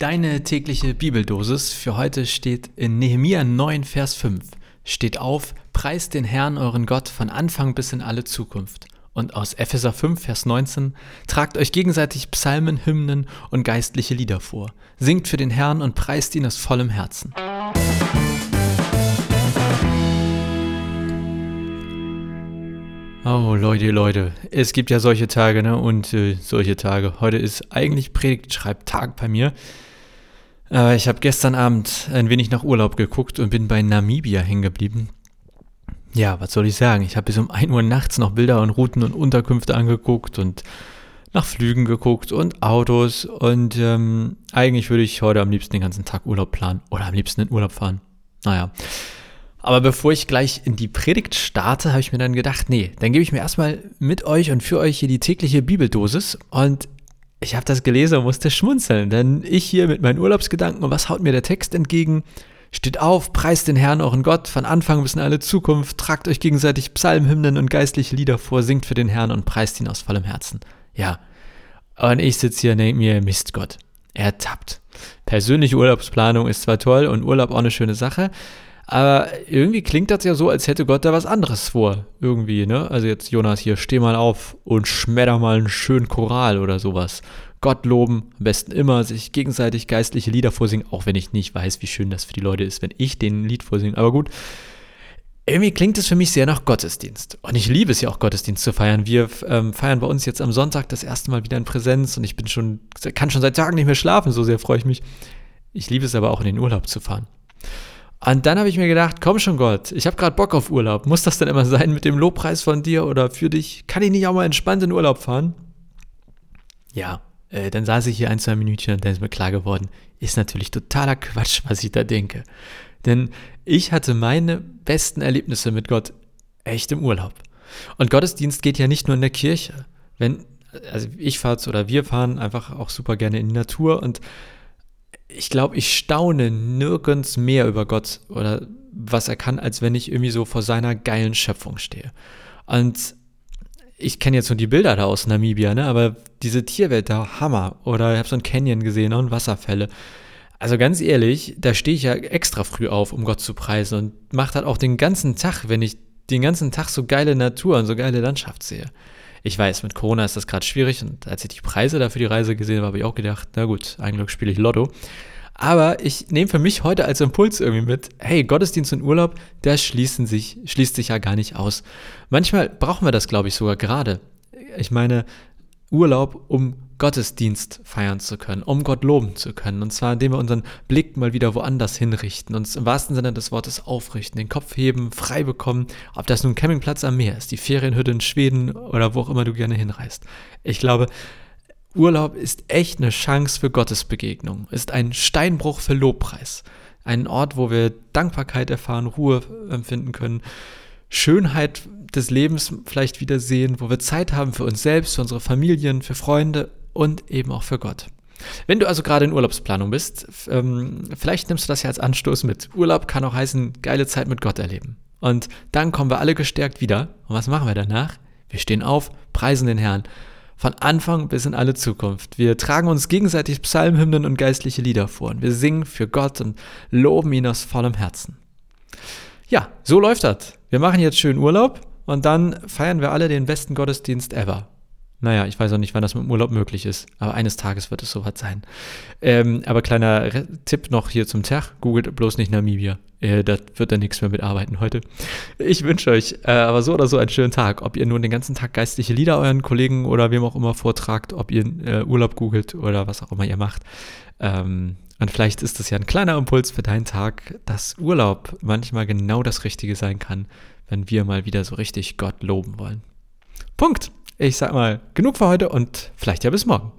Deine tägliche Bibeldosis für heute steht in Nehemia 9, Vers 5. Steht auf, preist den Herrn euren Gott von Anfang bis in alle Zukunft. Und aus Epheser 5, Vers 19, tragt euch gegenseitig Psalmen, Hymnen und geistliche Lieder vor. Singt für den Herrn und preist ihn aus vollem Herzen. Oh, Leute, Leute, es gibt ja solche Tage, ne? Und äh, solche Tage. Heute ist eigentlich Predigtschreibtag bei mir. Äh, ich habe gestern Abend ein wenig nach Urlaub geguckt und bin bei Namibia hängen geblieben. Ja, was soll ich sagen? Ich habe bis um 1 Uhr nachts noch Bilder und Routen und Unterkünfte angeguckt und nach Flügen geguckt und Autos. Und ähm, eigentlich würde ich heute am liebsten den ganzen Tag Urlaub planen oder am liebsten in Urlaub fahren. Naja. Aber bevor ich gleich in die Predigt starte, habe ich mir dann gedacht, nee, dann gebe ich mir erstmal mit euch und für euch hier die tägliche Bibeldosis. Und ich habe das gelesen und musste schmunzeln, denn ich hier mit meinen Urlaubsgedanken und was haut mir der Text entgegen? Steht auf, preist den Herrn euren Gott von Anfang bis in alle Zukunft, tragt euch gegenseitig Psalmhymnen und geistliche Lieder vor, singt für den Herrn und preist ihn aus vollem Herzen. Ja, und ich sitze hier und denke mir, Mist Gott, er tappt. Persönliche Urlaubsplanung ist zwar toll und Urlaub auch eine schöne Sache, aber irgendwie klingt das ja so, als hätte Gott da was anderes vor. Irgendwie, ne? Also jetzt, Jonas, hier, steh mal auf und schmedder mal einen schönen Choral oder sowas. Gott loben, am besten immer, sich gegenseitig geistliche Lieder vorsingen, auch wenn ich nicht weiß, wie schön das für die Leute ist, wenn ich den Lied vorsinge. Aber gut, irgendwie klingt es für mich sehr nach Gottesdienst. Und ich liebe es ja auch, Gottesdienst zu feiern. Wir ähm, feiern bei uns jetzt am Sonntag das erste Mal wieder in Präsenz und ich bin schon, kann schon seit Tagen nicht mehr schlafen, so sehr freue ich mich. Ich liebe es aber auch in den Urlaub zu fahren. Und dann habe ich mir gedacht, komm schon Gott, ich habe gerade Bock auf Urlaub. Muss das denn immer sein mit dem Lobpreis von dir oder für dich? Kann ich nicht auch mal entspannt in Urlaub fahren? Ja, äh, dann saß ich hier ein, zwei Minütchen und dann ist mir klar geworden, ist natürlich totaler Quatsch, was ich da denke. Denn ich hatte meine besten Erlebnisse mit Gott echt im Urlaub. Und Gottesdienst geht ja nicht nur in der Kirche. Wenn, also ich fahre oder wir fahren einfach auch super gerne in die Natur und ich glaube, ich staune nirgends mehr über Gott oder was er kann, als wenn ich irgendwie so vor seiner geilen Schöpfung stehe. Und ich kenne jetzt nur die Bilder da aus Namibia, ne? aber diese Tierwelt da, Hammer. Oder ich habe so ein Canyon gesehen und Wasserfälle. Also ganz ehrlich, da stehe ich ja extra früh auf, um Gott zu preisen und mache das auch den ganzen Tag, wenn ich den ganzen Tag so geile Natur und so geile Landschaft sehe. Ich weiß, mit Corona ist das gerade schwierig und als ich die Preise da für die Reise gesehen habe, habe ich auch gedacht, na gut, eigentlich spiele ich Lotto. Aber ich nehme für mich heute als Impuls irgendwie mit, hey, Gottesdienst und Urlaub, das schließen sich, schließt sich ja gar nicht aus. Manchmal brauchen wir das, glaube ich, sogar gerade. Ich meine, Urlaub, um Gottesdienst feiern zu können, um Gott loben zu können. Und zwar, indem wir unseren Blick mal wieder woanders hinrichten, uns im wahrsten Sinne des Wortes aufrichten, den Kopf heben, frei bekommen, ob das nun Campingplatz am Meer ist, die Ferienhütte in Schweden oder wo auch immer du gerne hinreist. Ich glaube, Urlaub ist echt eine Chance für Gottesbegegnung, ist ein Steinbruch für Lobpreis. Ein Ort, wo wir Dankbarkeit erfahren, Ruhe empfinden können, Schönheit des Lebens vielleicht wiedersehen, wo wir Zeit haben für uns selbst, für unsere Familien, für Freunde und eben auch für Gott. Wenn du also gerade in Urlaubsplanung bist, ähm, vielleicht nimmst du das ja als Anstoß mit. Urlaub kann auch heißen, geile Zeit mit Gott erleben. Und dann kommen wir alle gestärkt wieder. Und was machen wir danach? Wir stehen auf, preisen den Herrn. Von Anfang bis in alle Zukunft. Wir tragen uns gegenseitig Psalmhymnen und geistliche Lieder vor. Und wir singen für Gott und loben ihn aus vollem Herzen. Ja, so läuft das. Wir machen jetzt schön Urlaub und dann feiern wir alle den besten Gottesdienst ever. Naja, ich weiß auch nicht, wann das mit dem Urlaub möglich ist, aber eines Tages wird es soweit sein. Ähm, aber kleiner Re Tipp noch hier zum Tag, googelt bloß nicht Namibia. Äh, da wird dann nichts mehr mitarbeiten heute. Ich wünsche euch äh, aber so oder so einen schönen Tag. Ob ihr nun den ganzen Tag geistliche Lieder euren Kollegen oder wem auch immer vortragt, ob ihr äh, Urlaub googelt oder was auch immer ihr macht. Ähm, und vielleicht ist das ja ein kleiner Impuls für deinen Tag, dass Urlaub manchmal genau das Richtige sein kann, wenn wir mal wieder so richtig Gott loben wollen. Punkt. Ich sag mal, genug für heute und vielleicht ja bis morgen.